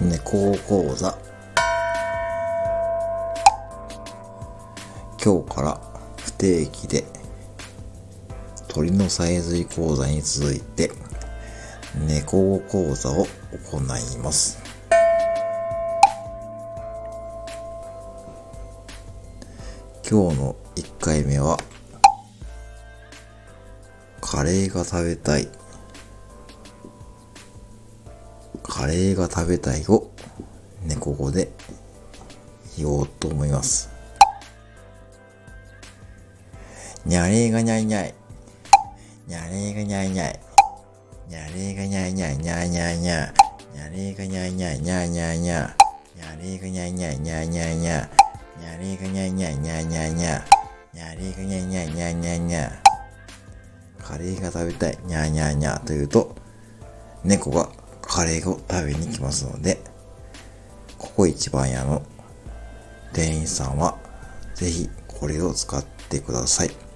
猫講座。今日から不定期で鳥のさえずり講座に続いて猫講座を行います。今日の1回目はカレーが食べたいカレーが食べたいを猫語で言おうと思います。にゃれーがにゃいにゃい。にゃれーがにゃいにゃい。にゃれーがにゃいにゃいにゃいにゃいにゃ。にゃれーがにゃいにゃいにゃいにゃいにゃ。にゃれーがにゃいにゃいにゃいにゃいにゃ。にゃれーがにゃいにゃいにゃいにゃいにゃ。にゃれーがにゃいにゃいにゃいにゃいにゃい。カレーが食べたい、にゃーにゃーにゃーというと、猫がカレーを食べに来ますので、ここ一番屋の店員さんは、ぜひこれを使ってください。